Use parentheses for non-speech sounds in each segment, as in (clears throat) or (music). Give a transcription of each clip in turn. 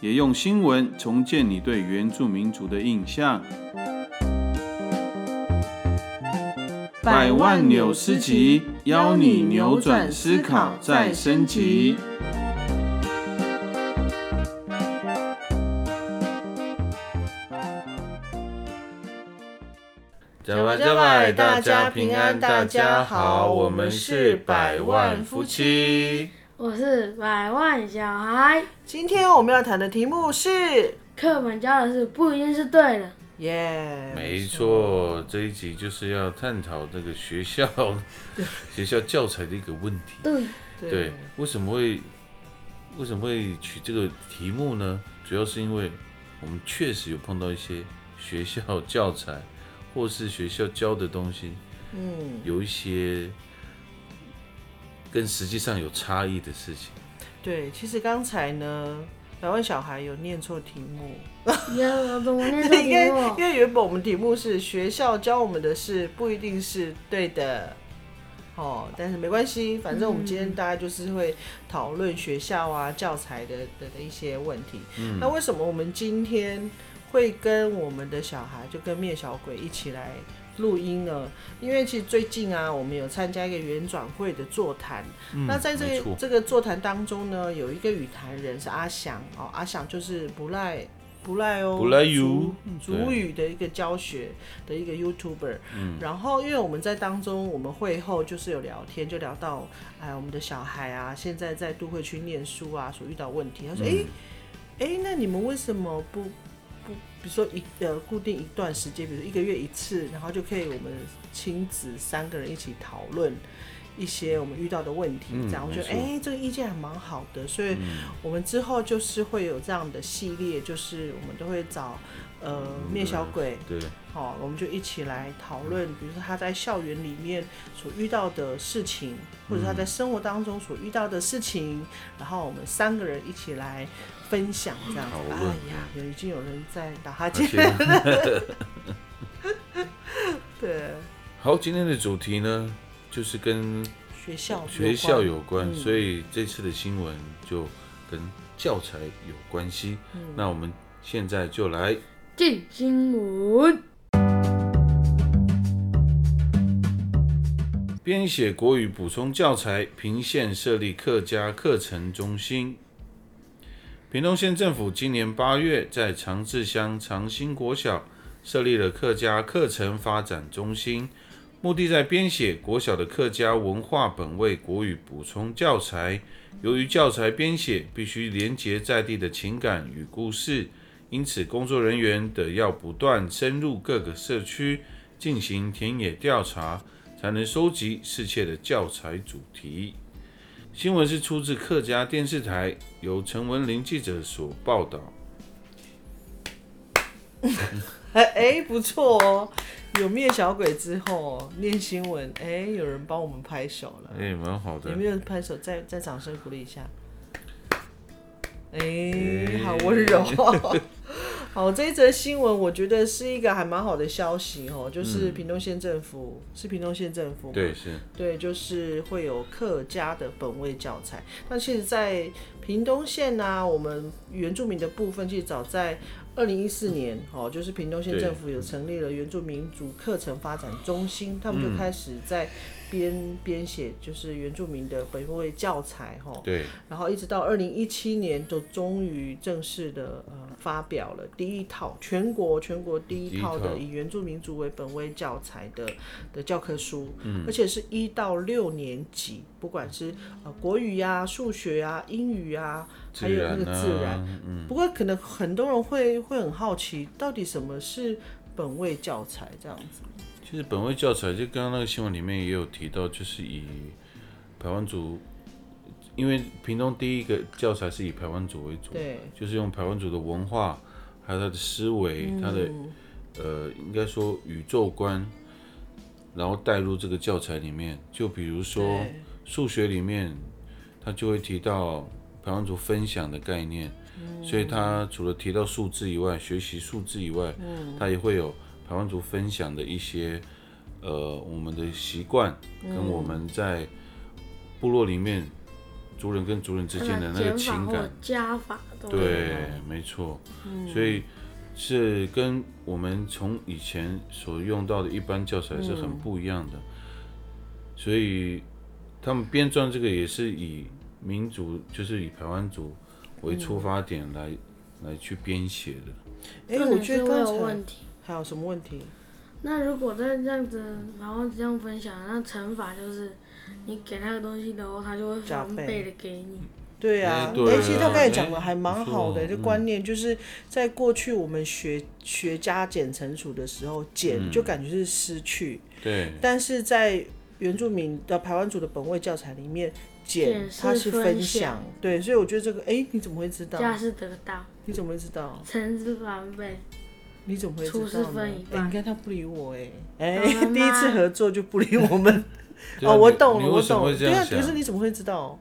也用新闻重建你对原住民族的印象。百万纽斯集，邀你扭转思考，再升级。加外加外，大家平安，大家好，我们是百万夫妻。我是百万小孩。今天我们要谈的题目是，课本教的是不一定是对的。耶，没错，这一集就是要探讨这个学校学校教材的一个问题。对，对，为什么会为什么会取这个题目呢？主要是因为我们确实有碰到一些学校教材或是学校教的东西，嗯，有一些跟实际上有差异的事情。对，其实刚才呢，百万小孩有念错题目，有怎么念错 (laughs) 因为题目？因为原本我们题目是学校教我们的事不一定是对的，哦，但是没关系，反正我们今天大家就是会讨论学校啊教材的的的一些问题。嗯那为什么我们今天会跟我们的小孩，就跟灭小鬼一起来录音呢？因为其实最近啊，我们有参加一个圆转会的座谈，嗯那在这个这个座谈当中呢，有一个语坛人是阿翔哦，阿翔就是不赖不赖哦，不赖族族语的一个教学的一个 YouTuber。嗯。然后因为我们在当中，我们会后就是有聊天，就聊到哎我们的小孩啊，现在在都会区念书啊所遇到问题，他说哎哎、诶那你们为什么不不比如说一呃固定一段时间，比如一个月一次，然后就可以我们亲子三个人一起讨论一些我们遇到的问题，嗯这样我觉得哎、这个意见还蛮好的，所以嗯。我们之后就是会有这样的系列，就是我们都会找呃灭小鬼，对，好、我们就一起来讨论，比如说他在校园里面所遇到的事情，或者他在生活当中所遇到的事情，然后我们三个人一起来分享这样子。哎呀，有已经有人在打哈欠，(laughs) 对，好，今天的主题呢，就是跟学校学校有关，嗯所以这次的新闻就跟教材有关系。嗯那我们现在就来进新闻。编写国语补充教材，平县设立客家课程中心。屏东县政府今年八月在长治乡长兴国小设立了客家课程发展中心，目的在编写国小的客家文化本位国语补充教材。由于教材编写必须连结在地的情感与故事，因此工作人员得要不断深入各个社区进行田野调查，才能收集适切的教材主题。新闻是出自客家电视台，由陈文林记者所报道。(laughs) 哎哎不错哦，有灭小鬼之后念新闻，哎有人帮我们拍手了。哎、蛮好的有。没有拍手？再再掌声鼓励一下。哎、哎好温柔、哦。好，这一则新闻我觉得是一个还蛮好的消息哦，就是屏东县政府、是屏东县政府吗？对，是。对，就是会有客家的本位教材。那其实，在屏东县呢、我们原住民的部分，其实早在二零一四年，哦，就是屏东县政府有成立了原住民族课程发展中心，他们就嗯。开始在编编写就是原住民的本位教材，哈、对，然后一直到二零一七年，就终于正式的呃发表了第一套全国全国第第一一套。的以原住民族为本位教材的的教科书，嗯。而且是一到六年级，不管是呃国语呀、数学啊、英语啊，还有那个自然。啊，嗯，不过可能很多人会会很好奇，到底什么是本位教材这样子？其实本位教材就刚刚那个新闻里面也有提到，就是以排湾族，因为屏东第一个教材是以排湾族为主，对，就是用排湾族的文化，还有他的思维，他的嗯。呃，应该说宇宙观，然后带入这个教材里面。就比如说数学里面，他就会提到排湾族分享的概念，所以他除了提到数字以外，学习数字以外，他也会有排湾族分享的一些呃我们的习惯，跟我们在部落里面族人跟族人之间的那个情感。加法对，没错，所以是跟我们从以前所用到的一般教材是很不一样的，所以他们编撰这个也是以民族，就是以台湾族为出发点来、来去编写的。哎、我觉得刚才问题。还有什么问题？那如果再这样子，然后这样分享，那惩罚就是你给那个东西的话，他就会加倍翻倍的给你。对啊，哎其实他刚才哎讲的还蛮好的，不错就观念就是在过去我们学学加减乘除的时候，减就感觉是失去，对，但是在原住民的排湾族的本位教材里面，减它是分享，对，所以我觉得这个，哎、你怎么会知道？加是得到，你怎么会知道？乘是翻倍。你怎么会知道呢？哎、分一半你看他不理我、哎，哎、(laughs) 第一次合作就不理我们。对啊哦，我你懂了，我为什么懂了。对啊，会这样想可是你怎么会知道？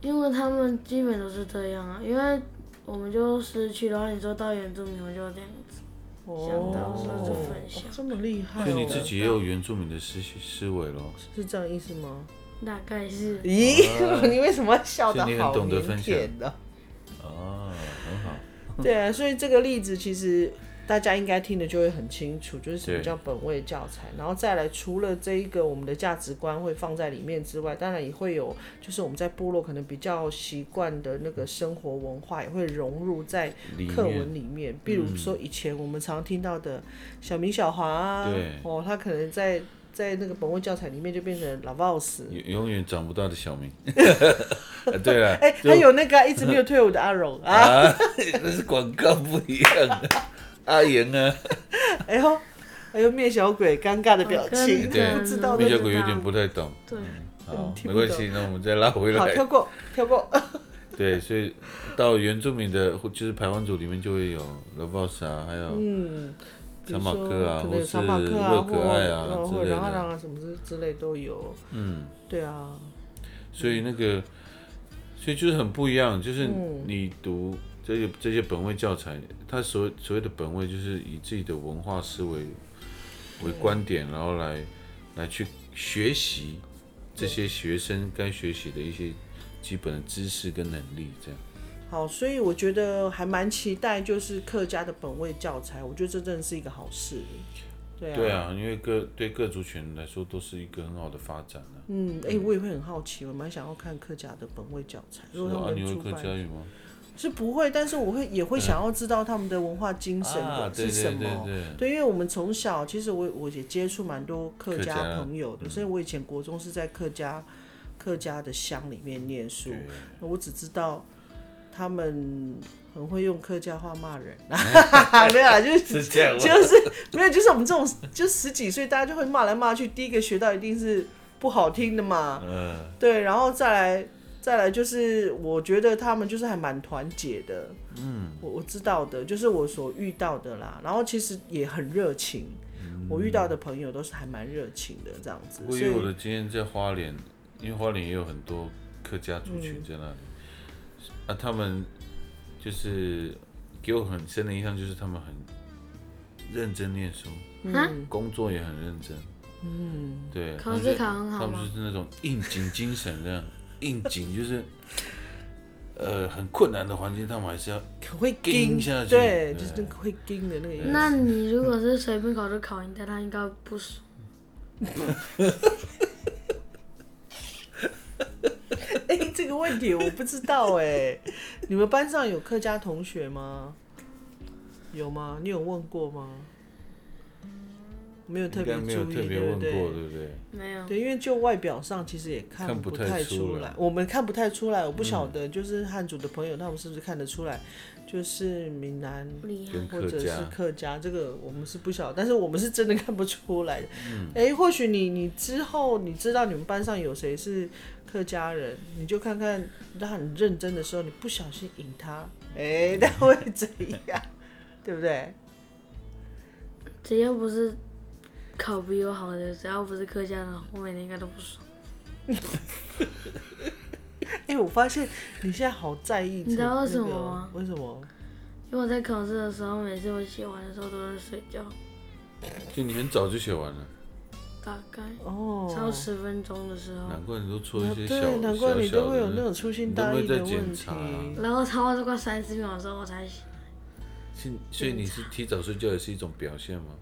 因为他们基本都是这样啊，因为我们就失去，然后你说到原住民，我就这样子。想到说是分享哦这么厉害、哦。所以你自己也有原住民的思思维咯，是这样意思吗？大概是咦，(laughs) 你为什么笑得所以你很好腼懂得分享腆呢？哦，很好，对啊，所以这个例子其实大家应该听的就会很清楚，就是什么叫本位教材，然后再来除了这一个我们的价值观会放在里面之外，当然也会有就是我们在部落可能比较习惯的那个生活文化也会融入在课文面里面，比如说以前我们常听到的小明、小华啊，哦，他可能在在那个本位教材里面就变成 Lavos。永永远长不大的小明。(laughs) 啊对了，哎、还有那个啊、一直没有退伍的阿荣啊，(laughs) 啊，那是广告不一样的。(laughs) 阿言啊，哎呦，还有面小鬼尴尬的表情，哦对不知道那个。蜜小鬼有点不太懂。对，好，没关系，那我们再拉回来好，来。跳过，跳过。对，所以到原住民的，就是排湾组里面就会有 The Boss 啊，还有嗯，比长马哥啊，或是可能长马克啊，乐或可爱啊之类的。然后然后什么之之类都有。嗯，对啊，所以那个，所以就是很不一样，就是嗯你读这些这些本位教材，它所所谓的本位，就是以自己的文化思维为观点，然后来来去学习这些学生该学习的一些基本的知识跟能力，这样。好，所以我觉得还蛮期待，就是客家的本位教材，我觉得这真的是一个好事。对啊，对啊，因为各对各族群来说都是一个很好的发展啊。嗯，哎、我也会很好奇，我蛮想要看客家的本位教材。是如果啊，他们出你会客家，语吗？是不会，但是我会也会想要知道他们的文化精神啊，的对对是什么。对对，对，因为我们从小其实我我也接触蛮多客家朋友的，所以我以前国中是在客家客家的乡里面念书，我只知道他们很会用客家话骂人，(laughs) (laughs) 没有啦，就是？(laughs) 就是没有，就是我们这种就十几岁，大家就会骂来骂去，第一个学到一定是不好听的嘛，嗯，对，然后再来再来就是我觉得他们就是还蛮团结的，嗯，我我知道的，就是我所遇到的啦，然后其实也很热情，我遇到的朋友都是还蛮热情的这样子，所以我以我的经验在花莲，因为花莲也有很多客家族群在那里，啊，他们就是给我很深的印象，就是他们很认真念书，嗯，工作也很认真，嗯，对，考试考很好他们就是那种应景精神这样，应景就是。呃，很困难的环境，他们还是要会盯盯下去对，就是那个会盯的那个意思。那你如果是随便考就考赢他，他应该不爽。(laughs) 哎、(laughs) 这个问题我不知道哎、你们班上有客家同学吗？有吗？你有问过吗？没有特别注意，有特别对不对？对不对？没有，对，因为就外表上其实也看看不太太出来我们看不太出来。我不晓得，就是汉族的朋友他们是不是看得出来，就是闽南或者是客家，这个我们是不晓得，但是我们是真的看不出来的。嗯哎、或许你你之后你知道你们班上有谁是客家人，你就看看他很认真的时候，你不小心引他，哎、(laughs) 他会怎样？(laughs) 对不对？只要不是考比我好的，只要不是客家人，我每天应该都不爽。(laughs) 哎、我发现你现在好在意、你知道为什么吗为什么？因为我在考试的时候，每次我写完的时候都在睡觉，就你很早就写完了，大概哦，超十分钟的时候，难怪你都出一些小对，难怪你都会有那。种粗心大意的问题。啊然后超过这快三十秒的时候我才醒。是，所以你是提早睡觉也是一种表现吗？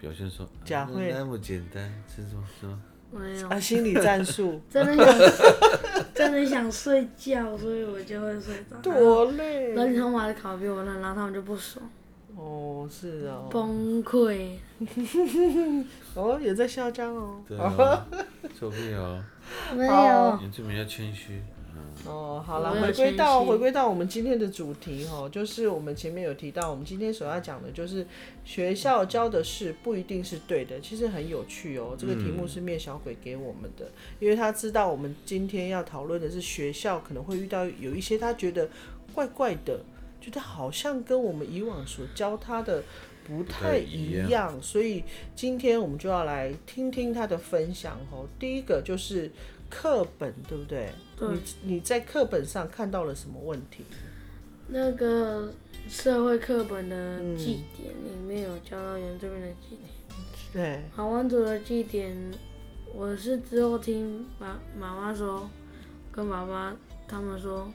表现说啊假会那么简单，是什么？是吗？没有啊，，心理战术 (laughs) 真的想真的想睡觉，所以我就会睡着。多累然后你他妈的考比我烂，然后他们就不爽，哦，是哦，崩溃。(laughs) 哦，也在嚣张哦。对啊，受不了，没有，原住民要谦虚。哦，好了，回归到回归到我们今天的主题哈，就是我们前面有提到，我们今天所要讲的就是学校教的事不一定是对的，其实很有趣哦。这个题目是灭小鬼给我们的，因为他知道我们今天要讨论的是学校可能会遇到有一些他觉得怪怪的，觉得好像跟我们以往所教他的不太一样，所以今天我们就要来听听他的分享哦。第一个就是课本，对不对？对你你在课本上看到了什么问题？那个社会课本的祭典里面有教到原住民的祭典，对，好湾族的祭典，我是之后听妈妈妈说，跟妈妈他们说，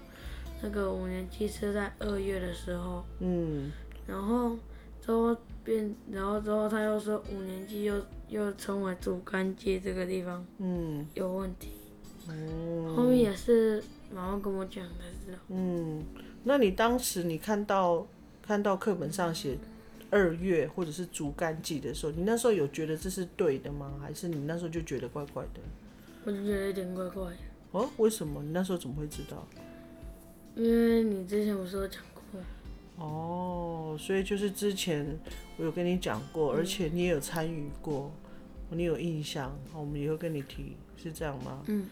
那个五年级是在二月的时候，嗯，然后之后变，然后之后他又说五年级又又称为主干街这个地方嗯有问题，嗯后面也是妈妈跟我讲才知道。嗯，那你当时你看到看到课本上写二月或者是竹竿季的时候，你那时候有觉得这是对的吗？还是你那时候就觉得怪怪的？我就觉得有点怪怪的，哦，为什么？你那时候怎么会知道？因为你之前不是有讲过，哦，所以就是之前我有跟你讲过，而且你也有参与过，你有印象，我们也会跟你提，是这样吗？嗯。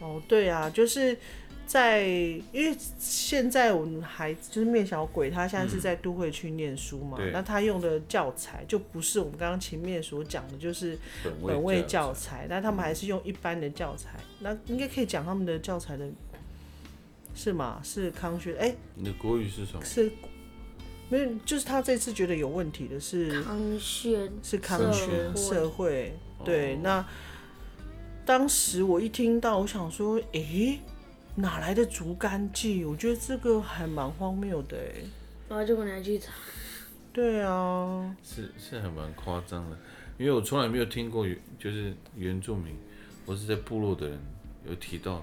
哦，对啊，就是在因为现在我们孩子就是面小鬼，他现在是在都会区念书嘛，对那他用的教材就不是我们刚刚前面所讲的，就是本位教材，但他们还是用一般的教材，那应该可以讲他们的教材的。是吗？是康轩？哎、你的国语是什么？是。没有，就是他这次觉得有问题的是。康轩是康轩会。社会，哦对，那当时我一听到，我想说，诶，哪来的竹竿记？我觉得这个还蛮荒谬的，哎，然后结果你还去查，对啊，是是还蛮夸张的，因为我从来没有听过原就是原住民我是在部落的人有提到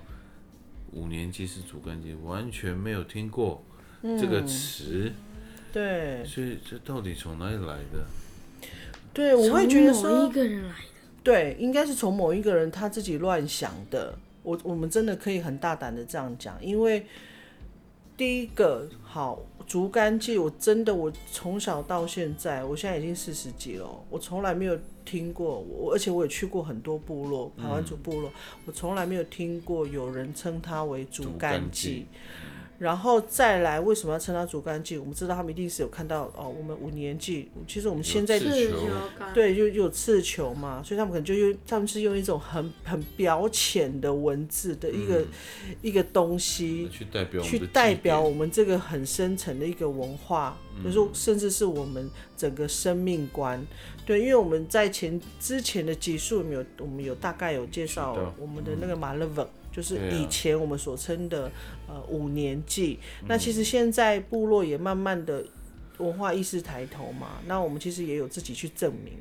五年级是主干节，完全没有听过这个词，对所以这到底从哪里来的？对，我会觉得说一，个人来的，对，应该是从某一个人他自己乱想的。我我们真的可以很大胆的这样讲，因为第一个好竹竿记，我真的我从小到现在，我现在已经四十几了，我从来没有听过，我而且我也去过很多部落，排湾族部落，我从来没有听过有人称它为竹竹竿竿记记。然后再来，为什么要称它竹竿记？我们知道他们一定是有看到哦，我们五年级，其实我们现在对，就就有刺球嘛，所以他们可能就用，他们是用一种很很表浅的文字的一个、一个东西去代表我们去代表我们们这个很深层的一个文化，就是说甚至是我们整个生命观。对，因为我们在前之前的集数，有我们有大概有介绍我们的那个马勒文。就是以前我们所称的呃五年祭，嗯。那其实现在部落也慢慢的文化意识抬头嘛，那我们其实也有自己去证明。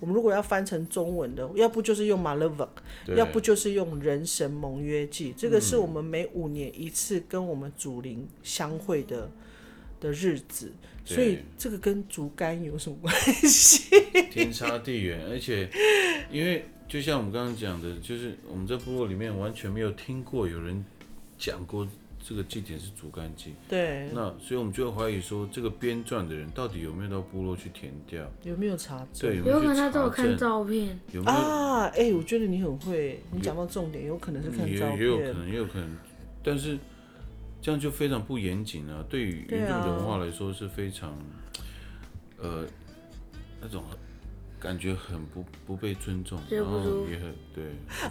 我们如果要翻成中文的，要不就是用马勒文，要不就是用人神盟约祭，这个是我们每五年一次跟我们祖灵相会的的日子，所以这个跟竹竿有什么关系？天差地远，而且因为就像我们刚刚讲的，就是我们在部落里面完全没有听过有人讲过这个祭典是竹竿祭，对，那所以我们就会怀疑说，这个编撰的人到底有没有到部落去填掉？有没有查证？对，有没有可能他都有看？照片，有没有？啊，哎、我觉得你很会，你讲到重点，有可能是看也照片。也有可能，也有可能，但是这样就非常不严谨啊！对于原住文化来说是非常，呃，那种感觉很不不被尊重，然后也很对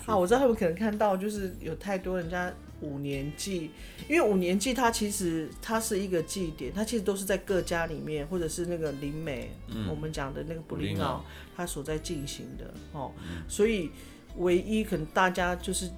啊，我知道他们可能看到就是有太多人家五年祭，因为五年祭它其实它是一个祭典，它其实都是在各家里面或者是那个灵美，我们讲的那个布林奥它所在进行的哦，所以唯一可能大家就是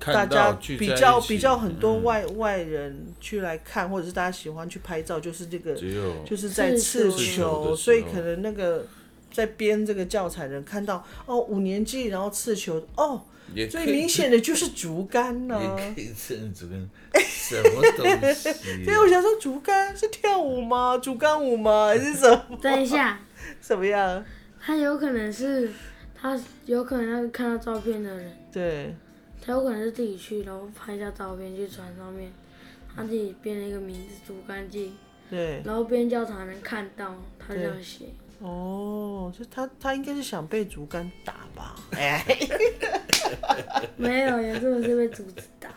大家比较比较很多嗯。外、外人去来看，或者是大家喜欢去拍照，就是这个只有就是在刺刺球所以可能那个在编这个教材的人看到哦五年级，然后刺球哦，最明显的就是竹竿呢、(laughs) 也可以称竹竿什么东西？所以我想说，竹竿是跳舞吗？竹竿舞吗？还是什么等一下，(laughs) 什么样？他有可能是他有可能那个看到照片的人，对，他有可能是自己去，然后拍一下照片去传上面，他自己编了一个名字“竹竿记对”，，然后编教材能看到他这样写。哦，就他他应该是想被竹竿打吧？(laughs) 哎，没有，也是我是被竹子打，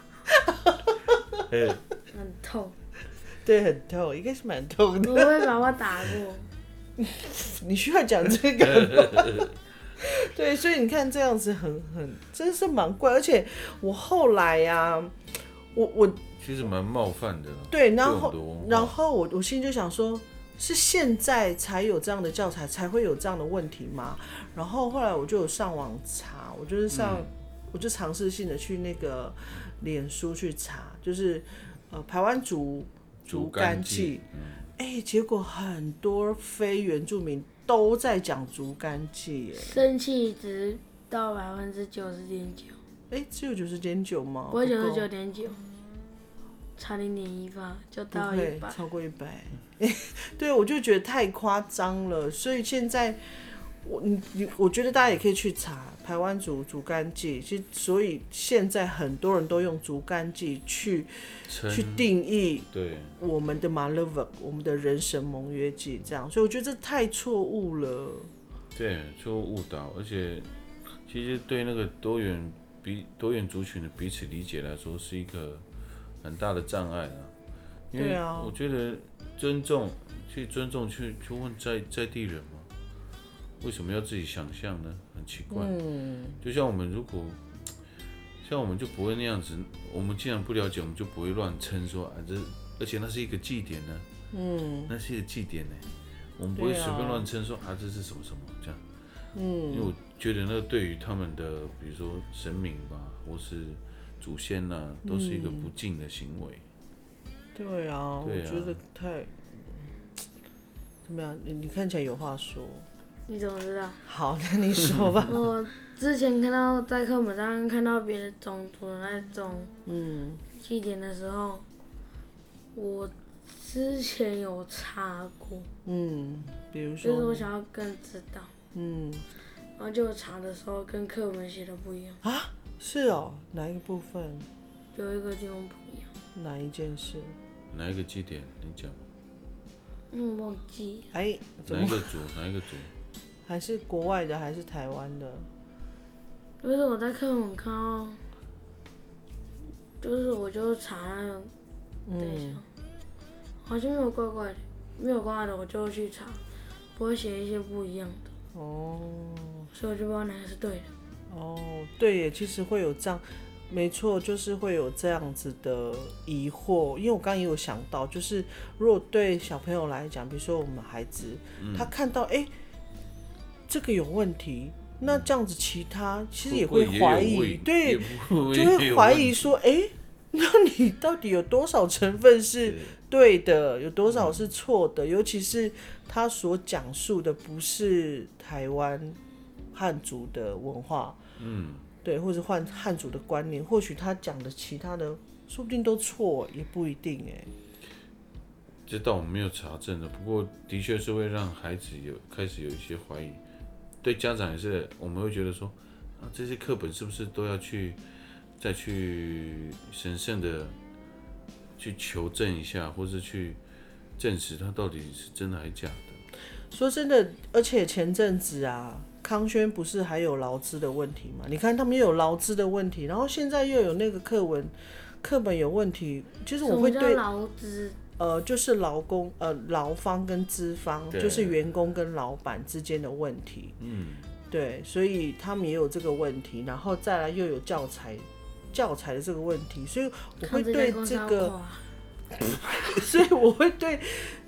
哎很痛。对，很痛，应该是蛮痛我的。被爸爸打过，你需要讲这个吗？对，所以你看这样子很很真是蛮怪，而且我后来呀、我我其实蛮冒犯的。对，然后然后我我心里就想说，是现在才有这样的教材，才会有这样的问题吗？然后后来我就有上网查，我就是上，我就尝试性的去那个脸书去查，就是呃台湾竹竹竿记结果很多非原住民都在讲竹竿记，哎，生气值到百分之九十点九，哎，只有九十点九吗？不会九十九点九，差零点一吧，就到一百。超过一百。(laughs) 对，我就觉得太夸张了，所以现在我你你，我觉得大家也可以去查台湾竹竹竿记，其实所以现在很多人都用竹竿记去去定义对，我们的马勒文，我们的人神盟约记，这样，所以我觉得这太错误了。对，就误导，而且其实对那个多元彼多元族群的彼此理解来说，是一个很大的障碍啊。因为我觉得尊重，去尊重，去去问在在地人嘛，为什么要自己想象呢？很奇怪。嗯，就像我们如果像我们就不会那样子，我们既然不了解，我们就不会乱称说啊这，而且那是一个祭典呢，嗯，那是一个祭典呢，我们不会随便乱称说啊这是什么什么这样，嗯，因为我觉得那个对于他们的，比如说神明吧，或是祖先呐、都是一个不敬的行为。对啊，对啊我觉得太怎么样？你你看起来有话说。你怎么知道？好，那你说吧。(laughs) 我之前看到在课本上看到别的种族的那种嗯，祭典的时候，我之前有查过，嗯，比如说就是我，想要更知道，嗯，然后就查的时候跟课文写的不一样，是哦，哪一个部分，有一个地方不一样，哪一件事？哪一个祭典？你讲，嗯，忘记哎，怎么哪一个组？哪一个组？还是国外的，还是台湾的？就是我在看我看到，就是我就查那个，等一下，好像没有怪怪的，没有怪怪的，我就去查，不会写一些不一样的，哦，所以我就不知道哪个是对的。哦，对耶，其实会有这样，没错，就是会有这样子的疑惑。因为我刚刚也有想到，就是如果对小朋友来讲，比如说我们孩子，他看到哎、诶这个有问题，那这样子其他其实也会怀疑，对就会怀疑说，哎、那你到底有多少成分是对的，有多少是错的？尤其是他所讲述的不是台湾汉族的文化，嗯，对，或者换汉族的观念，或许他讲的其他的，说不定都错，也不一定哎。这倒我们没有查证的，不过的确是会让孩子有开始有一些怀疑，对家长也是，我们会觉得说，啊，这些课本是不是都要去再去神圣的去求证一下，或是去证实它到底是真的还是假的？说真的，而且前阵子啊，康轩不是还有劳资的问题吗？你看他们又有劳资的问题，然后现在又有那个课文课本有问题，其实我会对劳资？呃，就是劳工呃劳方跟资方，就是员工跟老板之间的问题。嗯，对，所以他们也有这个问题，然后再来又有教材教材的这个问题，所以我会对这个，垮 (laughs) 所以我会对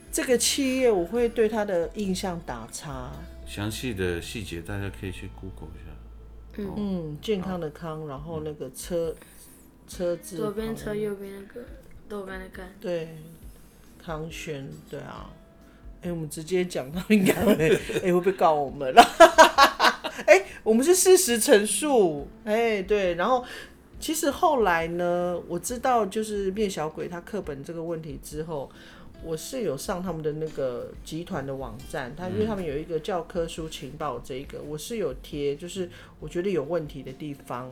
这个企业，我会对他的印象打叉。详细的细节大家可以去 Google 一下。嗯，健康的康，然后那个车车子左边车右边那个豆干的干，对，康轩，对啊，哎、我们直接讲到应该会，(laughs) 哎、会不会告我们了？(laughs) 哎、我们是事实陈述，哎、对，然后其实后来呢，我知道就是变小鬼他课本这个问题之后。我是有上他们的那个集团的网站，他因为他们有一个教科书情报这一个，我是有贴，就是我觉得有问题的地方，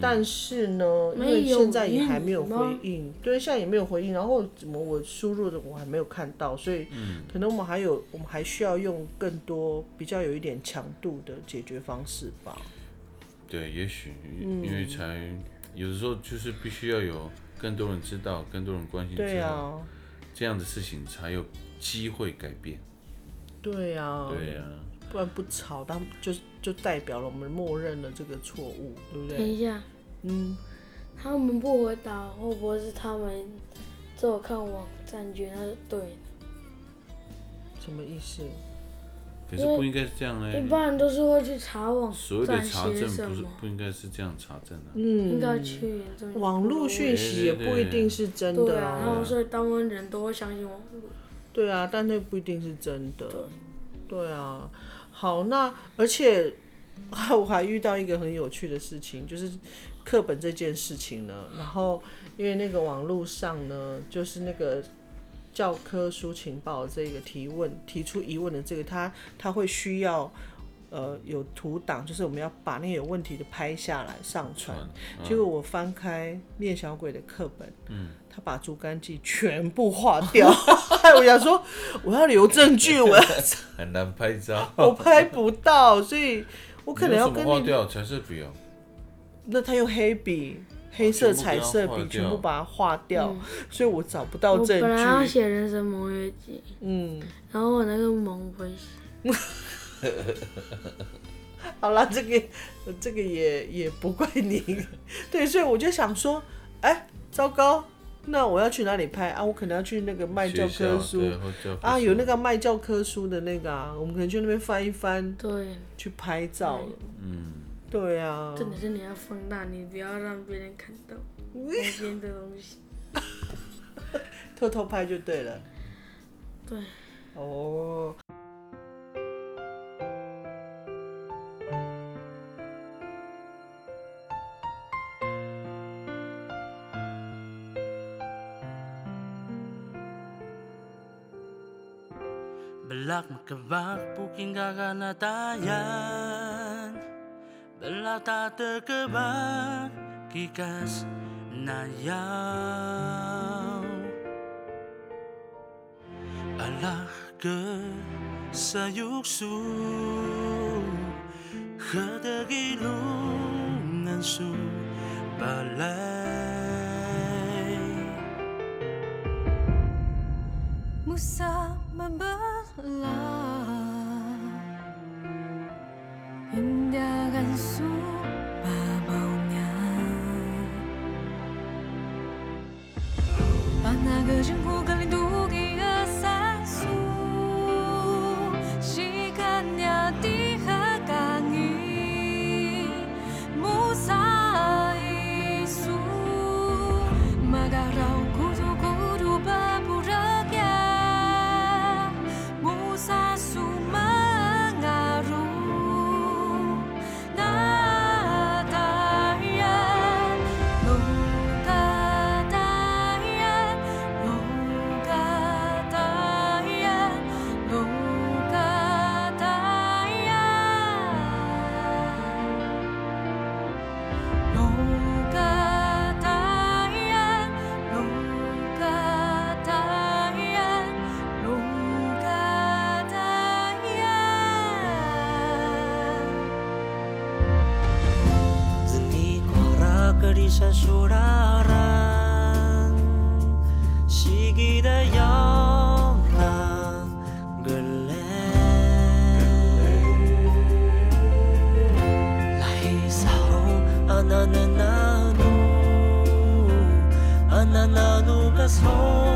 但是呢，因为现在也还没有回应，对，现在也没有回应，然后怎么我输入的我还没有看到，所以可能我们还有我们还需要用更多比较有一点强度的解决方式吧。对，也许嗯。因为才有的时候就是必须要有更多人知道，更多人关心之后，对啊，这样的事情才有机会改变。对啊，对呀、不然不吵，那就就代表了我们默认了这个错误，对不对？等一下，嗯，他们不回答，会不会是他们只有看网站觉得那是对的？什么意思？可是不应该是这样嘞。一般人都是会去查网所谓的查证不是，不应该是这样查证的、嗯，应该去网络讯息也不一定是真的对啊，然后啊，所以大部分人都会相信网络。对啊，但那不一定是真的。对啊，好，那而且我还遇到一个很有趣的事情，就是课本这件事情呢。然后因为那个网络上呢，就是那个教科书情报这个提问提出疑问的这个，他他会需要。呃，有图档，就是我们要把那个有问题的拍下来上传。结果我翻开练小鬼的课本，嗯，他把竹竿记全部划掉。(laughs) 我想说，我要留证据，我要 (laughs) (laughs) 很难拍照。我拍不到，所以我可能要跟你。你用什么划掉彩色笔哦。那他用黑笔、黑色彩色笔全部把它划掉，所以我找不到我证本来要据。写人生盟约记，嗯，然后我那个盟不会写，(laughs) 好了，这个这个也也不怪你。对，所以我就想说，哎、糟糕，那我要去哪里拍？啊？我可能要去那个卖教科书。啊，有那个卖教科书的那个啊，我们可能去那边翻一翻，对，去拍照。了。嗯，对啊，真的是你要放大，你不要让别人看到那边的东西。偷偷拍就对了。对，哦。Puking Lata terkebak kikas nayaw Alah ke sayuksu Kedegilungan su balay Musa soon. us home.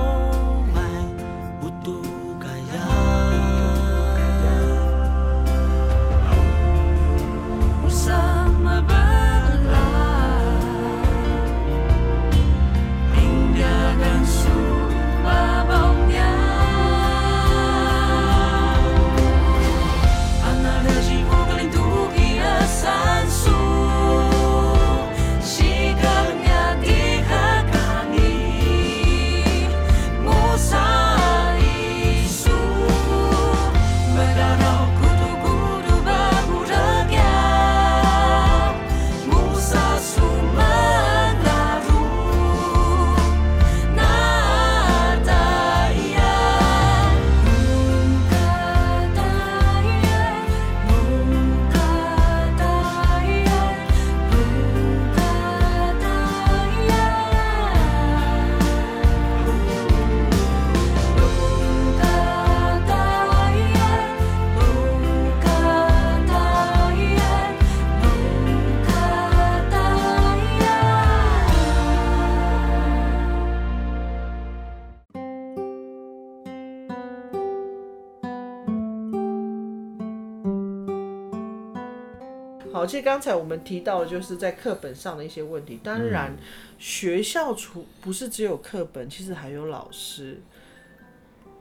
好，其实刚才我们提到的就是在课本上的一些问题。当然，学校除不是只有课本，其实还有老师。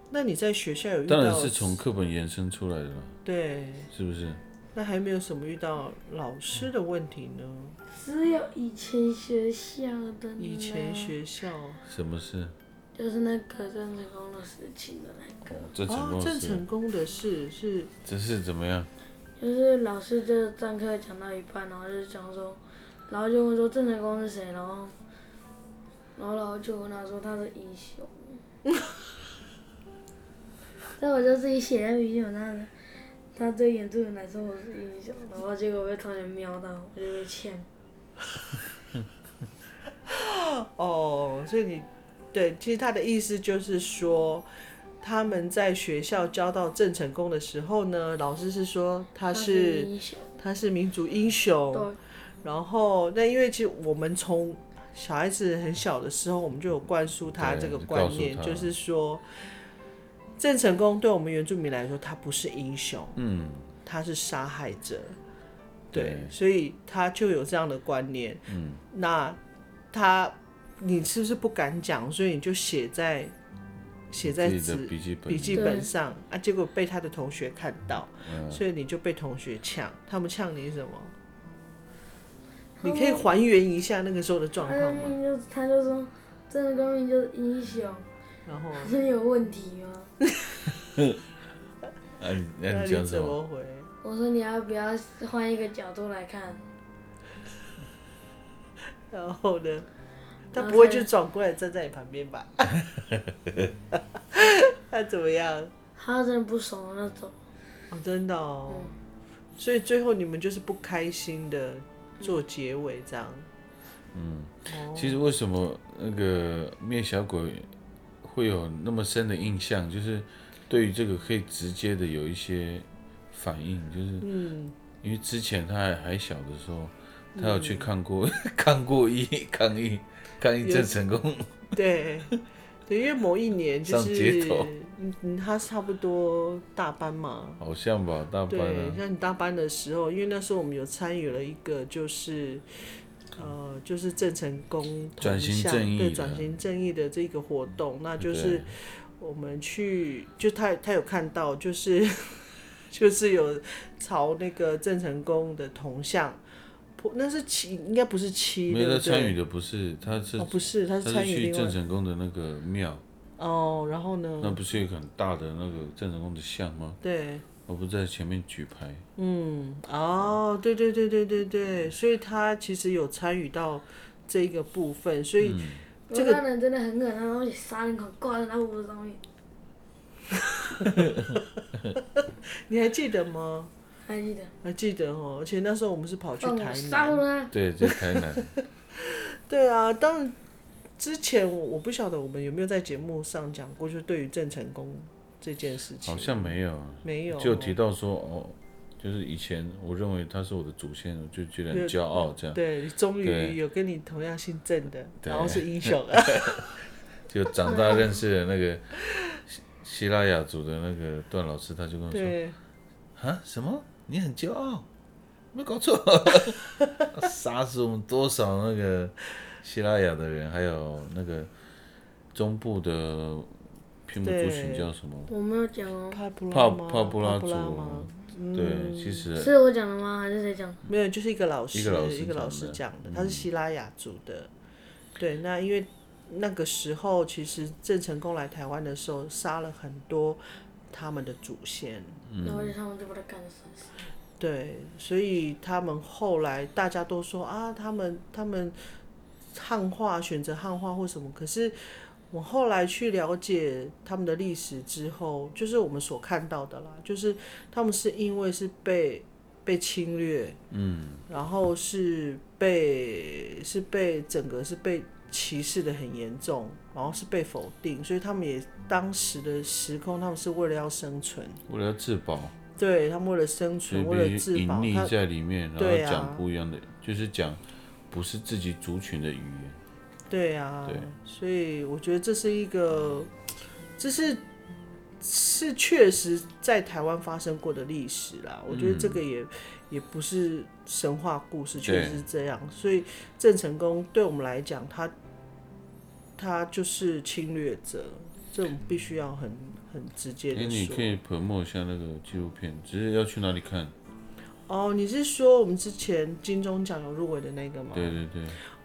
那你在学校有遇到？当然是从课本延伸出来的嘛，对，是不是？那还没有什么遇到老师的问题呢？只有以前学校的以前学校什么事？就是那个郑成功的事情的那个，哦，功的事郑成，功的事是这是怎么样？就是老师就上课讲到一半，然后就讲说，然后就问说郑成功是谁，然后，然后老师就问他说他是英雄，但我就自己写在笔记本上，他对原住民来说我是英雄，然后结果被同学瞄到，我就被欠。哦，所以你对，其实他的意思就是说，他们在学校教到郑成功的时候呢，老师是说他是，他是民族英雄，然后那因为其实我们从小孩子很小的时候，我们就有灌输他这个观念，就是说，郑成功对我们原住民来说，他不是英雄，嗯，他是杀害者。对。对，所以他就有这样的观念。嗯，那他你是不是不敢讲，所以你就写在写在纸笔记本笔记本上啊？结果被他的同学看到，嗯所以你就被同学呛。他们呛你什么？你可以还原一下那个时候的状况吗？他就说郑成功明明就是英雄，然后是有问题吗？(laughs) (laughs) 那你那那你你讲什么？怎么回？我说你要不要换一个角度来看？(laughs) 然后呢？他不会就转过来站在你旁边吧？(laughs) 他怎么样？他真的不熟的那种。哦，真的哦。嗯所以最后你们就是不开心的做结尾这样。嗯，哦其实为什么那个灭小鬼会有那么深的印象，就是对于这个可以直接的有一些反应，就是嗯，因为之前他还还小的时候，他有去看过、(laughs) 看过议抗议抗议郑成功，(laughs) 对，对，因为某一年就是头，嗯嗯，他差不多大班嘛。好像吧，大班对，啊，像你大班的时候，因为那时候我们有参与了一个，就是，呃，就是郑成功铜转型像对正义的转型正义的这个活动，那就是我们去，就他他有看到，就是 (laughs) 就是有朝那个郑成功的铜像，破那是七，应该不是七，没有？他参与的不是，他是、哦，不是，他是他是去参与另外郑成功的那个庙，哦，然后呢？那不是有一个很大的那个郑成功的像吗？对，我不是在前面举牌，嗯，哦，对对对对对对，所以他其实有参与到这一个部分，所以、这个这个人真的很狠，他东西杀人狂挂在那屋子上面，(laughs) 你还记得吗？还记得？还记得哦，而且那时候我们是跑去台南！对，在台南，(laughs) 对啊，当然之前我我不晓得我们有没有在节目上讲过，就是对于郑成功这件事情，好像没有，没有，就提到说哦，就是以前我认为他是我的祖先，我就觉得很骄傲，这样。对，你终对。于有跟你同样姓郑的，对。然后是英雄。(laughs) 就长大认识了那个 (laughs) 希希腊雅族的那个段老师，他就跟我说对，啊什么？你很骄傲？没搞错，杀死我们多少那个希拉雅的人，还有那个中部的平埔族群叫什么？我没有讲哦，帕布拉帕帕布拉族对，其实是我讲的吗？还是谁讲？没有，就是一个老师，一个老师老讲的师讲的，他是希拉雅族的。对，那因为那个时候其实郑成功来台湾的时候，杀了很多他们的祖先。然后他们就把他干死。对，所以他们后来大家都说啊，他们他们汉化选择汉化或什么，可是我后来去了解他们的历史之后，就是我们所看到的啦，就是他们是因为是被被侵略，嗯，然后是被是被整个是被歧视的很严重，然后是被否定，所以他们也当时的时空，他们是为了要生存。为了要自保，对他们为了生存，为了自保，他在里面，然后讲不一样的，就是讲不是自己族群的语言。对啊，对所以我觉得这是一个，这是是确实在台湾发生过的历史啦。我觉得这个也、也不是神话故事，确实是这样。所以郑成功对我们来讲，他他就是侵略者，这种必须要很很直接哎、的说你可。以 promo 一下那个纪录片，只是要去哪里看？哦，你是说我们之前金钟奖有入围的那个吗？对对对，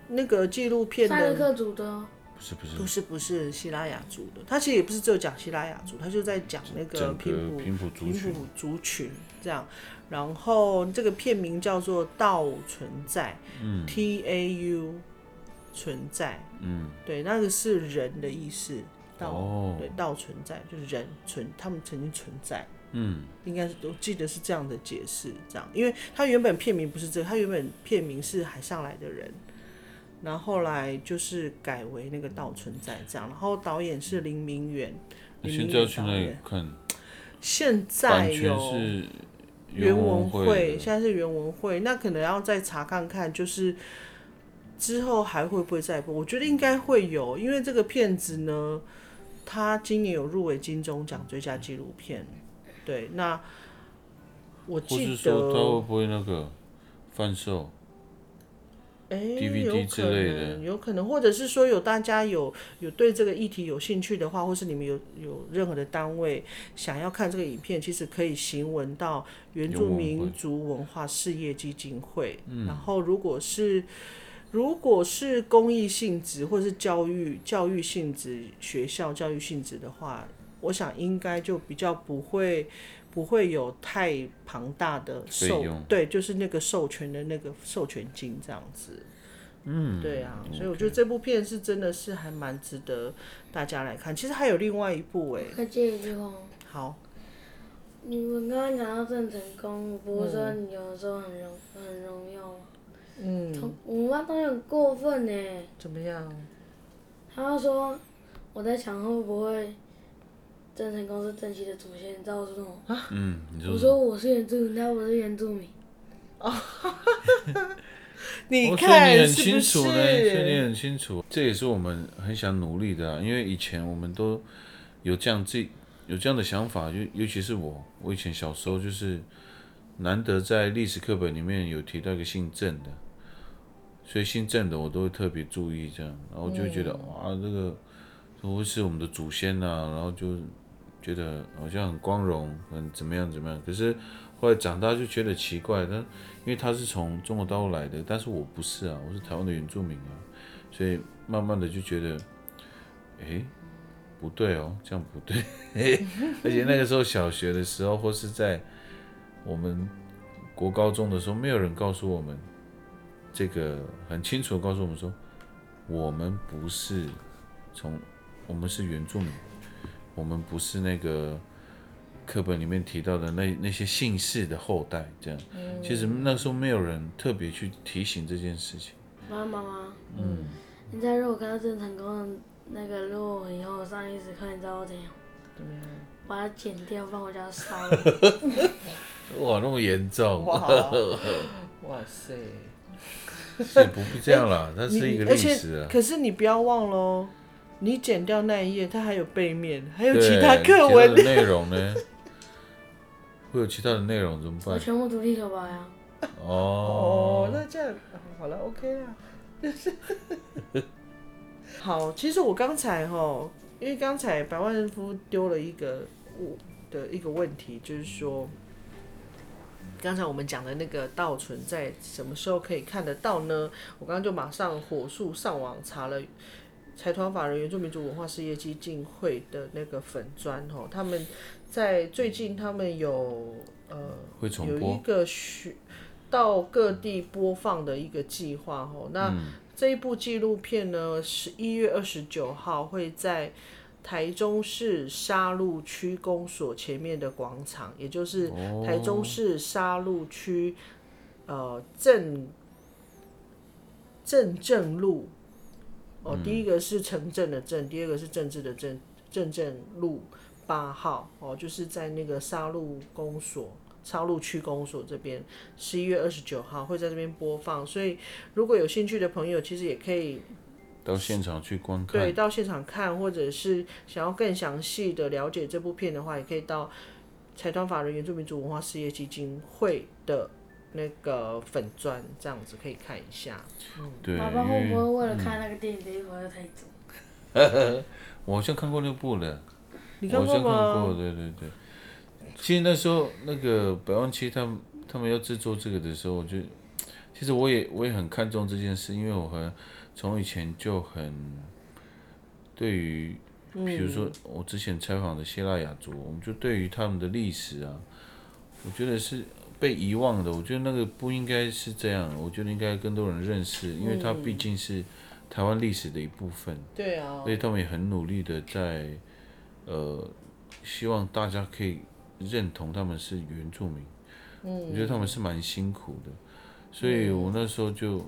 那个纪录片的赛德克族的哦，不是不是，不是不是希拉雅族的，他其实也不是只有讲希拉雅族，他就在讲那个整平埔个平埔族平群，埔族群这样。然后这个片名叫做《道存在》，嗯 T A U 存在，嗯，对，那个是人的意思。道、哦。对，道存在就是人存，他们曾经存在，嗯，应该是我记得是这样的解释，这样，因为他原本片名不是这个，他原本片名是海上来的人，然后后来就是改为那个道存在这样，然后导演是林明远，那林明现在去哪里远导演，看？现在有是原文文会，现在是原文会，那可能要再查看看，就是之后还会不会再播？我觉得应该会有，因为这个片子呢，它今年有入围金钟奖最佳纪录片。对，那我或记是说他会得，不会那个贩售？哎、DVD 有可之类的能，有可能，或者是说有大家有有对这个议题有兴趣的话，或是你们有有任何的单位想要看这个影片，其实可以行文到原住民族文化事业基金会。然后，如果是如果是公益性质或是教育教育性质学校教育性质的话，我想应该就比较不会不会有太庞大的授对，就是那个授权的那个授权金这样子。嗯，对啊，所以我觉得这部片是真的是还蛮值得大家来看。其实还有另外一部哎、可以接一句话？好，你们刚刚讲到郑成功，不是说你有的时候很荣很荣耀吗？嗯，同我们班同学很过分呢，怎么样？他就说我在想会不会郑成功是郑熙的祖先，你知道我说什么？嗯，你说我说我是原住民，他不是原住民。(laughs) 你哦所以看你很是不清楚呢，所以你？很清楚，这也是我们很想努力的、啊，因为以前我们都有这样这有这样的想法，尤尤其是我，我以前小时候就是难得在历史课本里面有提到一个姓郑的，所以姓郑的我都会特别注意这样，然后就觉得、哇，这个这会是我们的祖先呐、然后就觉得好像很光荣，很怎么样怎么样，可是后来长大就觉得奇怪，但因为他是从中国大陆来的，但是我不是啊，我是台湾的原住民啊，所以慢慢的就觉得，诶，不对哦，这样不对，(laughs) 而且那个时候小学的时候，或是在我们国高中的时候，没有人告诉我们这个很清楚的告诉我们说，我们不是从，我们是原住民，我们不是那个课本里面提到的那那些姓氏的后代，这样。其实那时候没有人特别去提醒这件事情。妈妈妈，嗯，你猜如果看到郑成功的那个，如果我以后上历史课，你知道我怎样？怎么样？把它剪掉，放我家烧了。哇，那么严重，哇，哇塞！(laughs) 是不必这样了，它你是一个而且历史啊。可是你不要忘喽，你剪掉那一页，它还有背面，还有其他课文的。内容呢？(laughs) 会有其他的内容怎么办？我全部独立了吧呀！哦哦，，那这样好了，OK 啦。(laughs) 好，其实我刚才哈，因为刚才百万夫丢了一个我的一个问题，就是说，刚才我们讲的那个道存在什么时候可以看得到呢？我刚刚就马上火速上网查了财团法人原住民族文化事业基金会的那个粉砖哦，他们在最近他们有呃会重有一。个学到各地播放的一个计划哦。那嗯这一部纪录片呢，十一月二十九号会在台中市沙鹿区公所前面的广场，也就是哦台中市沙鹿区呃镇镇正路。哦，第一个是城镇的镇，第二个是政治的政，镇正路八号哦，就是在那个沙鹿公所。沙鹿区公所这边，十一月二十九号会在这边播放，所以如果有兴趣的朋友，其实也可以到现场去观看。对到现场看，或者是想要更详细的了解这部片的话，也可以到财团法人原住民族文化事业基金会的那个粉砖这样子可以看一下。嗯对，爸爸会不会为为了看那个电影的一会儿太早？(laughs) 我好像看过那部了，你我好像看过吗？看过，对对对。其实那时候那个百万七他们他们要制作这个的时候，我就其实我也我也很看重这件事，因为我很从以前就很对于，比如说我之前采访的希腊雅族，我们就对于他们的历史啊，我觉得是被遗忘的。我觉得那个不应该是这样，我觉得应该更多人认识，因为它毕竟是台湾历史的一部分。对啊所，以他们也很努力的在，呃，希望大家可以认同他们是原住民。嗯，我觉得他们是蛮辛苦的，所以我那时候就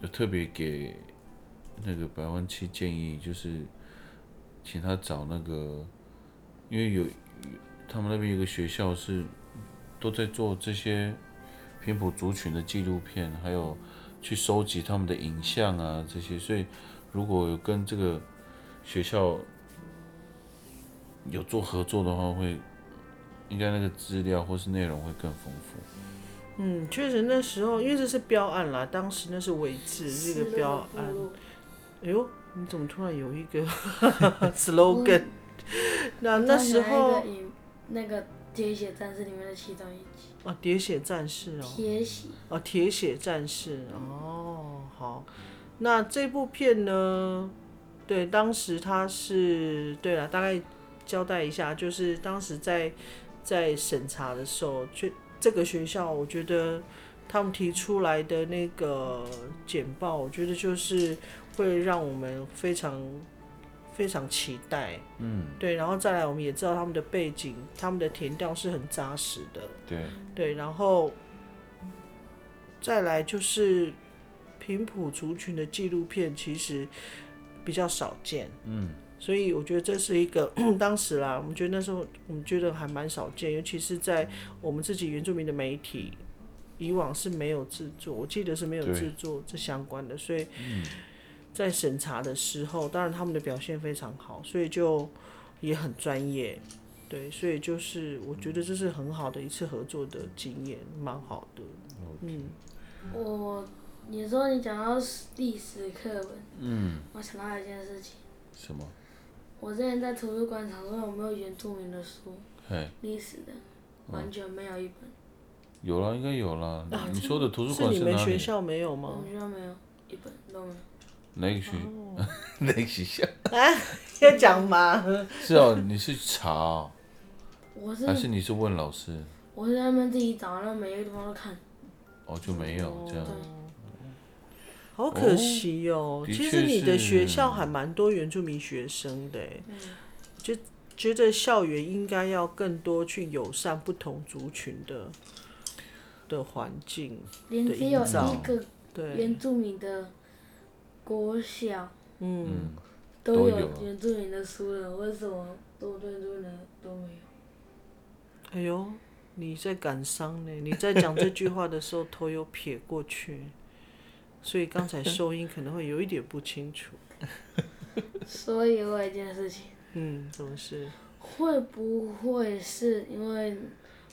有特别给那个百万七建议，就是请他找那个，因为有他们那边有个学校是都在做这些平埔族群的纪录片，还有去收集他们的影像啊这些，所以如果有跟这个学校有做合作的话，会应该那个资料或是内容会更丰富。嗯，确实那时候因为这是标案啦，当时那是违制这个标案。哎呦，你怎么突然有一个 (laughs) slogan？那那时候那个铁血战士里面的其中一集，哦，铁血战士哦，铁血哦，铁血战士哦，好，那这部片呢？对，当时他是对了，大概交代一下，就是当时在在审查的时候，就这个学校，我觉得他们提出来的那个简报，我觉得就是会让我们非常非常期待。嗯，对，然后再来，我们也知道他们的背景，他们的填调是很扎实的。对，对，然后再来就是平埔族群的纪录片，其实比较少见，嗯，所以我觉得这是一个 (clears throat) 当时啦，我们觉得那时候我们觉得还蛮少见，尤其是在我们自己原住民的媒体，以往是没有制作，我记得是没有制作这相关的，所以在审查的时候，当然他们的表现非常好，所以就也很专业。对，所以就是我觉得这是很好的一次合作的经验，蛮好的。嗯，我你说你讲到历史课文，嗯，我想到一件事情，什么？我之前在图书馆常说有没有原住民的书，嘿，历史的，完全没有一本，有啦，应该有啦。你说的图书是你馆哪里？们学校没有我吗？们学校没有一本都没有。哪个学？哦 (laughs) 哪个学校？(laughs) 要讲吗？是哦，你是查哦、我是还是你是问老师？我是在那边自己找，然后每个地方都看。哦，就没有这样。好可惜哦。的其实你的学校还蛮多原住民学生的欸，就觉得校园应该要更多去友善不同族群的的环境。的连只有一个对，原住民的国小，嗯，都都有原住民的书了，为什么多原住民的都没有？哎呦，你在感伤呢？你在讲这句话的时候，头有撇过去，所以刚才收音可能会有一点不清楚。所以我有一件事情，嗯，怎么是？会不会是因为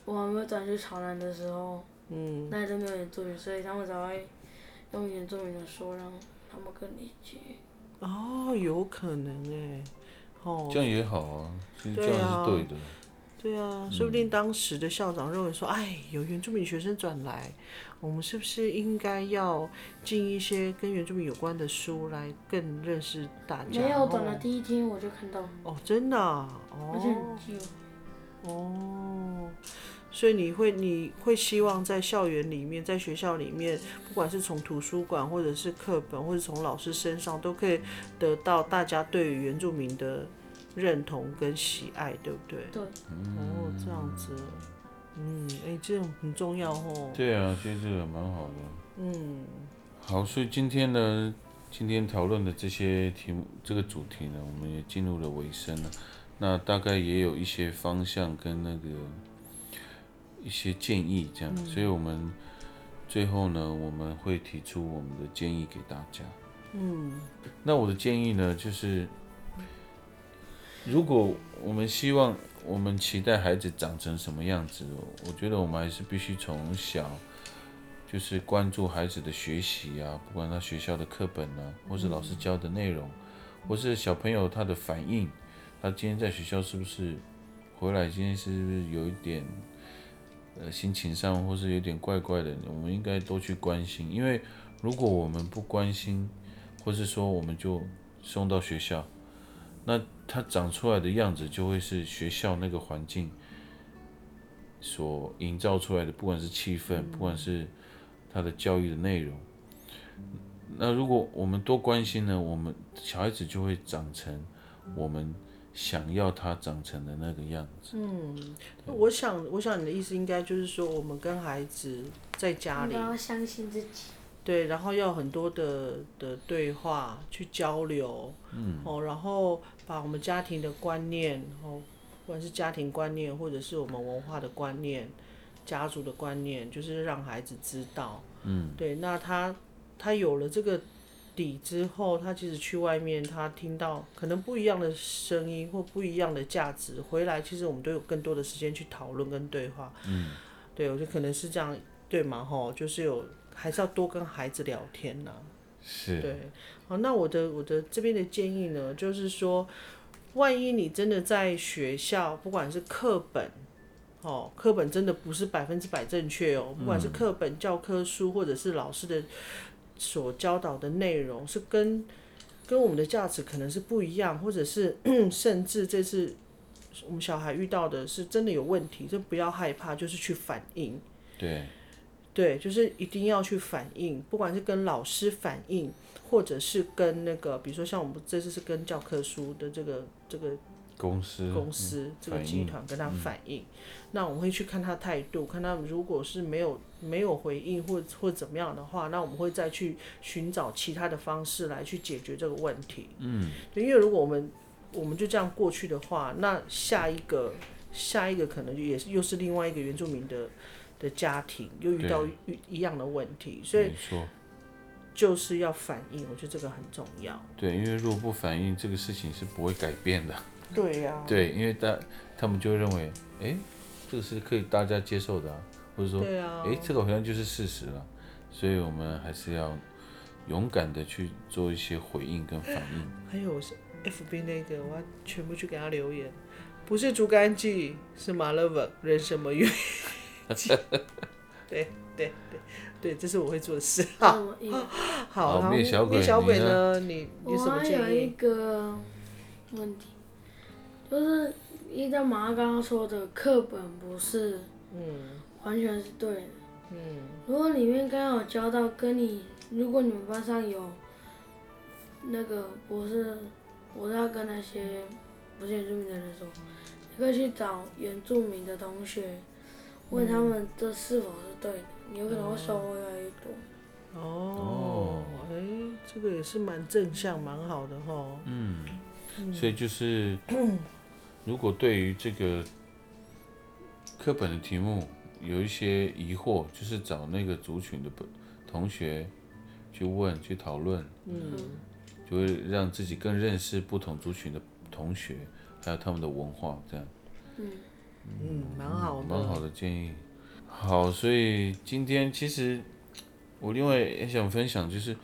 我还没有转去潮南的时候，嗯，那里都没有原住民，所以他们才会用原住民的说让他们更理解。哦，有可能哎，哦，这样也好啊，其实这样是对的。对啊，说不定当时的校长认为说，哎，有原住民学生转来，我们是不是应该要进一些跟原住民有关的书，来更认识大家？没有转的哦第一天我就看到，哦，真的啊、而且哦。哦，所以你会你会希望在校园里面，在学校里面，不管是从图书馆或者是课本，或者从老师身上，都可以得到大家对于原住民的认同跟喜爱，对不对？对，哦，这样子，嗯，哎、这种很重要哦。对啊，其实这个蛮好的。嗯，好，所以今天呢，今天讨论的这些题目，这个主题呢，我们也进入了尾声了。那大概也有一些方向跟那个一些建议，这样，所以我们最后呢，我们会提出我们的建议给大家。嗯，那我的建议呢，就是如果我们希望我们期待孩子长成什么样子，我觉得我们还是必须从小就是关注孩子的学习啊，不管他学校的课本啊，或是老师教的内容，或是小朋友他的反应，他今天在学校是不是回来，今天是不是有一点呃心情上或是有点怪怪的，我们应该多去关心，因为如果我们不关心，或是说我们就送到学校，那他长出来的样子就会是学校那个环境所营造出来的，不管是气氛，不管是他的教育的内容。那如果我们多关心呢，我们小孩子就会长成我们想要他长成的那个样子。嗯我想，我想你的意思应该就是说，我们跟孩子在家里，要相信自己。对，然后要很多的的对话去交流，嗯，哦，然后把我们家庭的观念，哦，不管是家庭观念，或者是我们文化的观念、家族的观念，就是让孩子知道，嗯，对，那他他有了这个底之后，他其实去外面，他听到可能不一样的声音或不一样的价值，回来其实我们都有更多的时间去讨论跟对话，嗯，对，我觉得可能是这样，对嘛，吼，就是有还是要多跟孩子聊天呐、是，对，好，那我的我的这边的建议呢，就是说，万一你真的在学校，不管是课本，哦，课本真的不是百分之百正确哦，不管是课本、教科书，或者是老师的所教导的内容，是跟跟我们的价值可能是不一样，或者是 (clears throat) 甚至这次我们小孩遇到的是真的有问题，就不要害怕，就是去反映。对，对，就是一定要去反映，不管是跟老师反映，或者是跟那个，比如说像我们这次是跟教科书的这个这个公司公司、这个集团跟他反映，那我们会去看他态度，看他如果是没有没有回应或或怎么样的话，那我们会再去寻找其他的方式来去解决这个问题。嗯，因为如果我们我们就这样过去的话，那下一个下一个可能就也是又是另外一个原住民的的家庭又遇到一一样的问题，所以就是要反应，我觉得这个很重要。对，因为如果不反应，这个事情是不会改变的。(laughs) 对呀、对，因为大他们就会认为，哎，这个是可以大家接受的、啊，或者说，对啊哎，这个好像就是事实了，所以我们还是要勇敢的去做一些回应跟反应。(gasps) 还有是 FB 那个，我要全部去给他留言，不是竹竿记，是马勒文人什么语？对对对对，这是我会做的事。(laughs) 好，好，好然后灭小鬼灭小鬼呢？你你我什么还有一？个问题，就是依照马刚刚说的，课本不是嗯完全是对的。嗯如果里面刚好教到跟你，如果你们班上有那个不是，我是要跟那些不是原住民的人说，你可以去找原住民的同学，问他们这是否是对的，你有可能会收获越来越多。哦，哎，这个也是蛮正向，蛮好的哈。嗯，所以就是，(clears throat) 如果对于这个课本的题目有一些疑惑，就是找那个族群的本同学去问、去讨论，嗯，就会让自己更认识不同族群的同学，还有他们的文化，这样。嗯，蛮好的，蛮好的建议。好，所以今天其实我另外也想分享，就是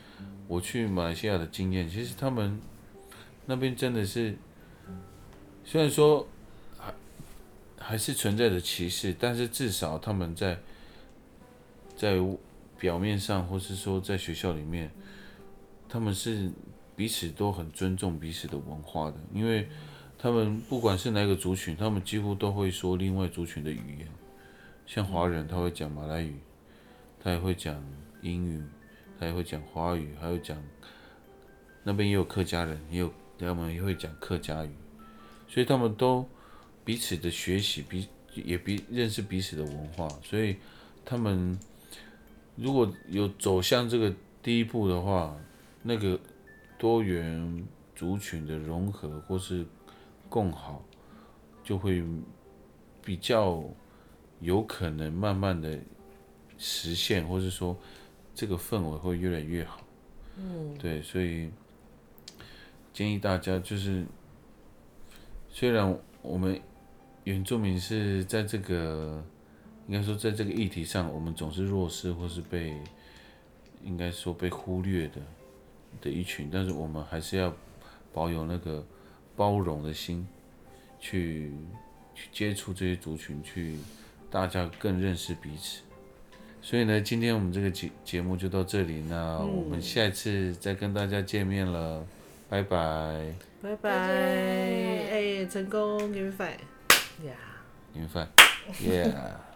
我去马来西亚的经验。其实他们那边真的是，虽然说还还是存在着歧视，但是至少他们在在表面上，或是说在学校里面，他们是彼此都很尊重彼此的文化的，因为他们不管是哪个族群，他们几乎都会说另外族群的语言。像华人他会讲马来语，他也会讲英语，他也会讲华语，还有讲那边也有客家人，也有他们也会讲客家语，所以他们都彼此的学习，彼也彼认识彼此的文化，所以他们如果有走向这个第一步的话，那个多元族群的融合或是共好，就会比较有可能慢慢的实现，或是说这个氛围会越来越好。嗯，对，所以建议大家就是，虽然我们原住民是在这个应该说在这个议题上，我们总是弱势或是被应该说被忽略的的一群，但是我们还是要保有那个包容的心，去去接触这些族群，去大家更认识彼此。所以呢，今天我们这个节节目就到这里，那我们下一次再跟大家见面了，拜拜，拜拜，哎，成功，give me five，呀。明饭，Yeah。